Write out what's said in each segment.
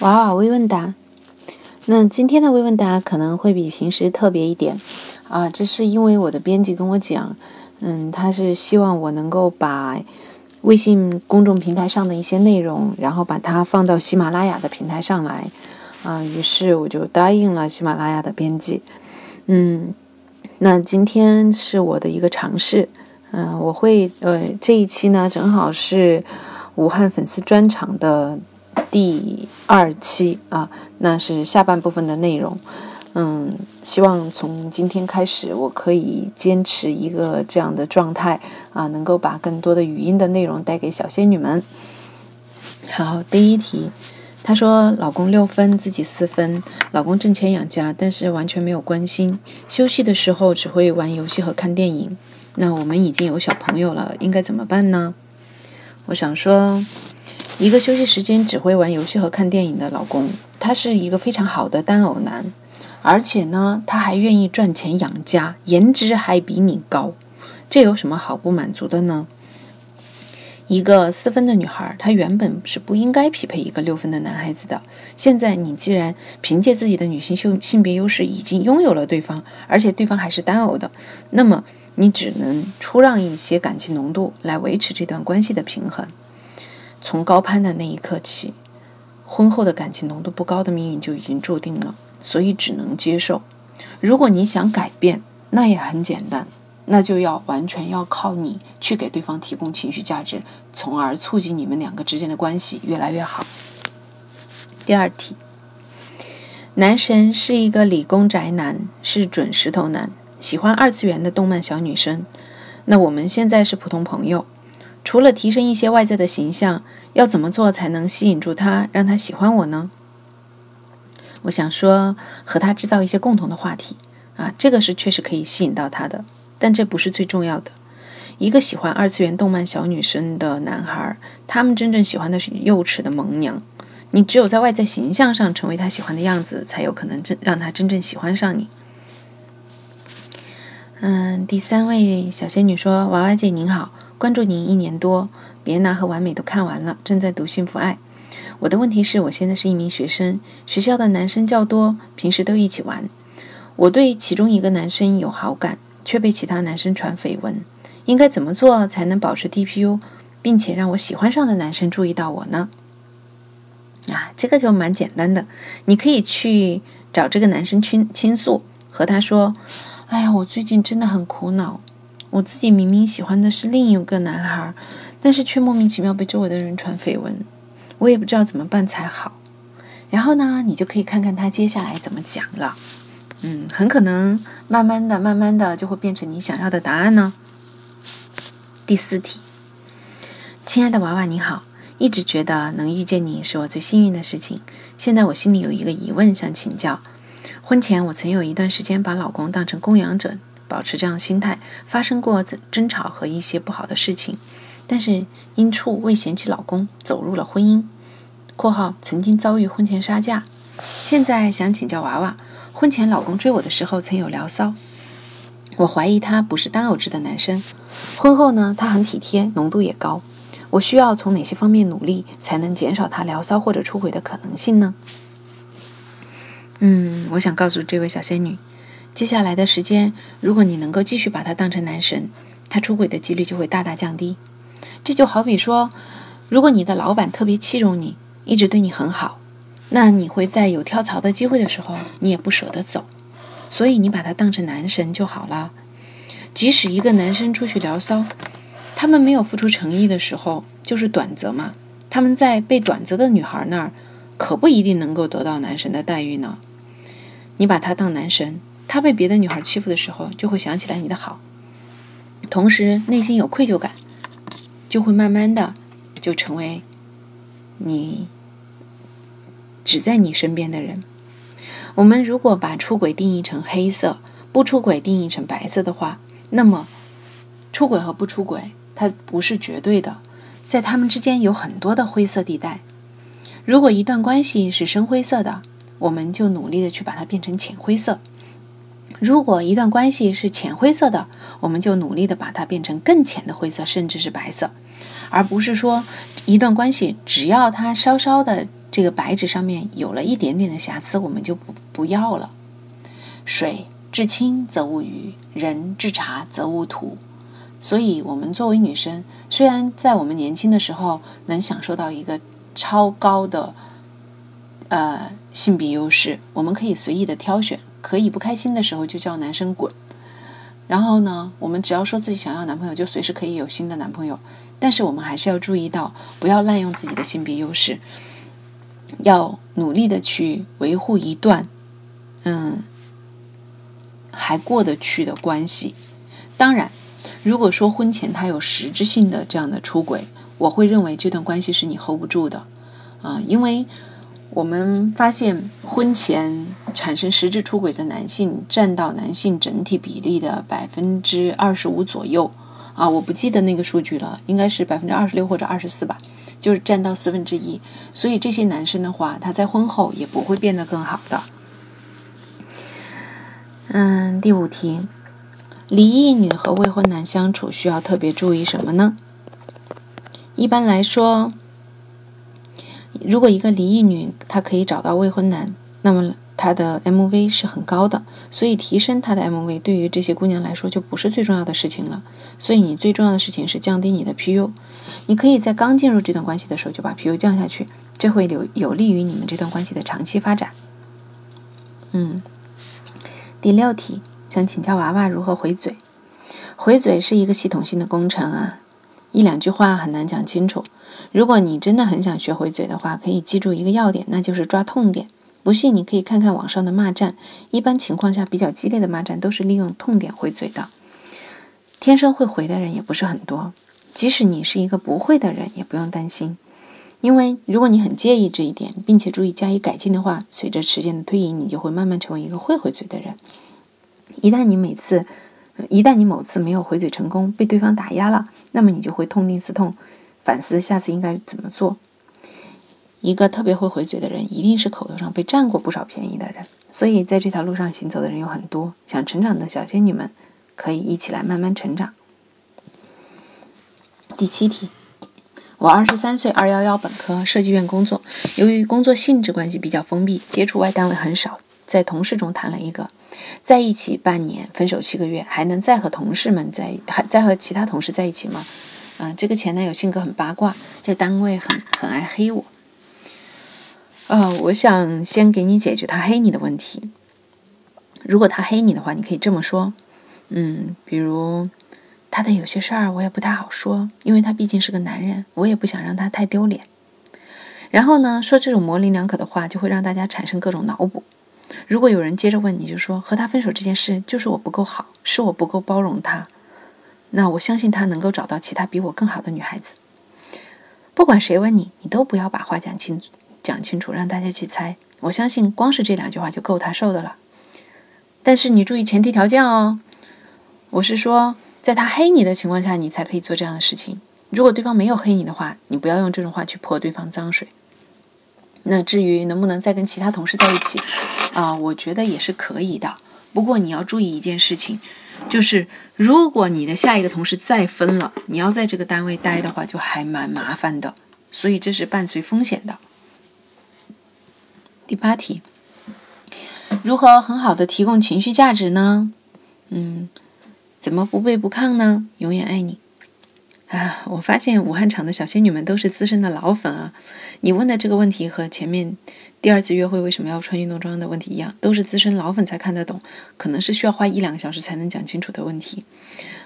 娃娃微问答，那今天的微问答可能会比平时特别一点。啊，这是因为我的编辑跟我讲，嗯，他是希望我能够把微信公众平台上的一些内容，然后把它放到喜马拉雅的平台上来。啊，于是我就答应了喜马拉雅的编辑，嗯，那今天是我的一个尝试，嗯，我会呃这一期呢正好是武汉粉丝专场的。第二期啊，那是下半部分的内容。嗯，希望从今天开始，我可以坚持一个这样的状态啊，能够把更多的语音的内容带给小仙女们。好，第一题，她说老公六分，自己四分，老公挣钱养家，但是完全没有关心，休息的时候只会玩游戏和看电影。那我们已经有小朋友了，应该怎么办呢？我想说。一个休息时间只会玩游戏和看电影的老公，他是一个非常好的单偶男，而且呢，他还愿意赚钱养家，颜值还比你高，这有什么好不满足的呢？一个四分的女孩，她原本是不应该匹配一个六分的男孩子的。现在你既然凭借自己的女性性性别优势已经拥有了对方，而且对方还是单偶的，那么你只能出让一些感情浓度来维持这段关系的平衡。从高攀的那一刻起，婚后的感情浓度不高的命运就已经注定了，所以只能接受。如果你想改变，那也很简单，那就要完全要靠你去给对方提供情绪价值，从而促进你们两个之间的关系越来越好。第二题，男神是一个理工宅男，是准石头男，喜欢二次元的动漫小女生。那我们现在是普通朋友。除了提升一些外在的形象，要怎么做才能吸引住他，让他喜欢我呢？我想说，和他制造一些共同的话题啊，这个是确实可以吸引到他的，但这不是最重要的。一个喜欢二次元动漫小女生的男孩，他们真正喜欢的是幼齿的萌娘。你只有在外在形象上成为他喜欢的样子，才有可能真让他真正喜欢上你。嗯，第三位小仙女说：“娃娃姐您好。”关注您一年多，别拿和完美都看完了，正在读幸福爱。我的问题是我现在是一名学生，学校的男生较多，平时都一起玩。我对其中一个男生有好感，却被其他男生传绯闻。应该怎么做才能保持 DPU，并且让我喜欢上的男生注意到我呢？啊，这个就蛮简单的，你可以去找这个男生倾倾诉，和他说：“哎呀，我最近真的很苦恼。”我自己明明喜欢的是另一个男孩，但是却莫名其妙被周围的人传绯闻，我也不知道怎么办才好。然后呢，你就可以看看他接下来怎么讲了。嗯，很可能慢慢的、慢慢的就会变成你想要的答案呢。第四题，亲爱的娃娃你好，一直觉得能遇见你是我最幸运的事情。现在我心里有一个疑问想请教：婚前我曾有一段时间把老公当成供养者。保持这样心态，发生过争吵和一些不好的事情，但是因处未嫌弃老公，走入了婚姻。（括号曾经遭遇婚前杀价）现在想请教娃娃，婚前老公追我的时候曾有聊骚，我怀疑他不是单偶制的男生。婚后呢，他很体贴，浓度也高。我需要从哪些方面努力，才能减少他聊骚或者出轨的可能性呢？嗯，我想告诉这位小仙女。接下来的时间，如果你能够继续把他当成男神，他出轨的几率就会大大降低。这就好比说，如果你的老板特别器重你，一直对你很好，那你会在有跳槽的机会的时候，你也不舍得走。所以你把他当成男神就好了。即使一个男生出去聊骚，他们没有付出诚意的时候，就是短则嘛。他们在被短则的女孩那儿，可不一定能够得到男神的待遇呢。你把他当男神。他被别的女孩欺负的时候，就会想起来你的好，同时内心有愧疚感，就会慢慢的就成为你只在你身边的人。我们如果把出轨定义成黑色，不出轨定义成白色的话，那么出轨和不出轨它不是绝对的，在他们之间有很多的灰色地带。如果一段关系是深灰色的，我们就努力的去把它变成浅灰色。如果一段关系是浅灰色的，我们就努力的把它变成更浅的灰色，甚至是白色，而不是说一段关系只要它稍稍的这个白纸上面有了一点点的瑕疵，我们就不不要了。水至清则无鱼，人至察则无徒。所以，我们作为女生，虽然在我们年轻的时候能享受到一个超高的呃性别优势，我们可以随意的挑选，可以不开心的时候就叫男生滚。然后呢，我们只要说自己想要男朋友，就随时可以有新的男朋友。但是我们还是要注意到，不要滥用自己的性别优势，要努力的去维护一段，嗯，还过得去的关系。当然，如果说婚前他有实质性的这样的出轨，我会认为这段关系是你 hold 不住的，啊，因为。我们发现，婚前产生实质出轨的男性占到男性整体比例的百分之二十五左右，啊，我不记得那个数据了，应该是百分之二十六或者二十四吧，就是占到四分之一。所以这些男生的话，他在婚后也不会变得更好的。嗯，第五题，离异女和未婚男相处需要特别注意什么呢？一般来说。如果一个离异女她可以找到未婚男，那么她的 MV 是很高的，所以提升她的 MV 对于这些姑娘来说就不是最重要的事情了。所以你最重要的事情是降低你的 PU。你可以在刚进入这段关系的时候就把 PU 降下去，这会有有利于你们这段关系的长期发展。嗯，第六题，想请教娃娃如何回嘴。回嘴是一个系统性的工程啊，一两句话很难讲清楚。如果你真的很想学回嘴的话，可以记住一个要点，那就是抓痛点。不信你可以看看网上的骂战，一般情况下比较激烈的骂战都是利用痛点回嘴的。天生会回的人也不是很多，即使你是一个不会的人，也不用担心，因为如果你很介意这一点，并且注意加以改进的话，随着时间的推移，你就会慢慢成为一个会回嘴的人。一旦你每次，一旦你某次没有回嘴成功，被对方打压了，那么你就会痛定思痛。反思下次应该怎么做。一个特别会回嘴的人，一定是口头上被占过不少便宜的人。所以在这条路上行走的人有很多。想成长的小仙女们，可以一起来慢慢成长。第七题，我二十三岁，二幺幺本科，设计院工作。由于工作性质关系比较封闭，接触外单位很少，在同事中谈了一个，在一起半年，分手七个月，还能再和同事们在还再和其他同事在一起吗？嗯，这个前男友性格很八卦，在单位很很爱黑我。呃，我想先给你解决他黑你的问题。如果他黑你的话，你可以这么说，嗯，比如他的有些事儿我也不太好说，因为他毕竟是个男人，我也不想让他太丢脸。然后呢，说这种模棱两可的话，就会让大家产生各种脑补。如果有人接着问，你就说和他分手这件事就是我不够好，是我不够包容他。那我相信他能够找到其他比我更好的女孩子。不管谁问你，你都不要把话讲清讲清楚，让大家去猜。我相信光是这两句话就够他受的了。但是你注意前提条件哦。我是说，在他黑你的情况下，你才可以做这样的事情。如果对方没有黑你的话，你不要用这种话去泼对方脏水。那至于能不能再跟其他同事在一起啊，我觉得也是可以的。不过你要注意一件事情。就是如果你的下一个同事再分了，你要在这个单位待的话，就还蛮麻烦的，所以这是伴随风险的。第八题，如何很好的提供情绪价值呢？嗯，怎么不卑不亢呢？永远爱你。啊，我发现武汉场的小仙女们都是资深的老粉啊！你问的这个问题和前面第二次约会为什么要穿运动装的问题一样，都是资深老粉才看得懂，可能是需要花一两个小时才能讲清楚的问题。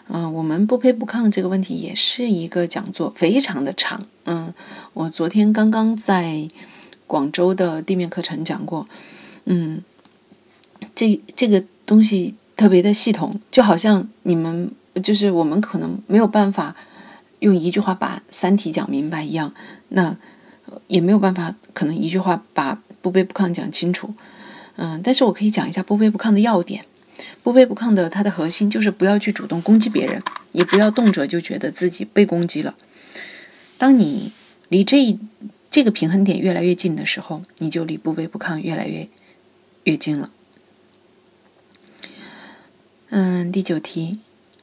嗯，我们不卑不亢这个问题也是一个讲座，非常的长。嗯，我昨天刚刚在广州的地面课程讲过。嗯，这这个东西特别的系统，就好像你们就是我们可能没有办法。用一句话把《三体》讲明白一样，那也没有办法，可能一句话把不卑不亢讲清楚。嗯，但是我可以讲一下不卑不亢的要点。不卑不亢的它的核心就是不要去主动攻击别人，也不要动辄就觉得自己被攻击了。当你离这一这个平衡点越来越近的时候，你就离不卑不亢越来越越近了。嗯，第九题，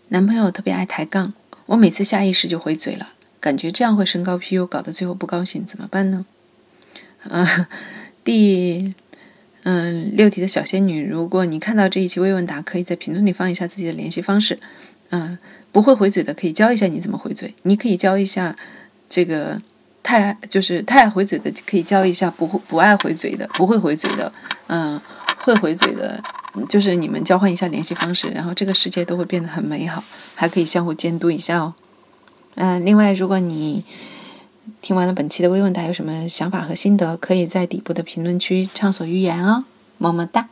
男朋友特别爱抬杠。我每次下意识就回嘴了，感觉这样会升高 PU，搞得最后不高兴，怎么办呢？嗯，第嗯六题的小仙女，如果你看到这一期微问答，可以在评论里放一下自己的联系方式。嗯，不会回嘴的可以教一下你怎么回嘴，你可以教一下这个太就是太爱回嘴的，可以教一下不会不爱回嘴的，不会回嘴的，嗯，会回嘴的，就是你们交换一下联系方式，然后这个世界都会变得很美好，还可以相互监督一下哦。嗯，另外，如果你听完了本期的微问答，有什么想法和心得，可以在底部的评论区畅所欲言哦，么么哒。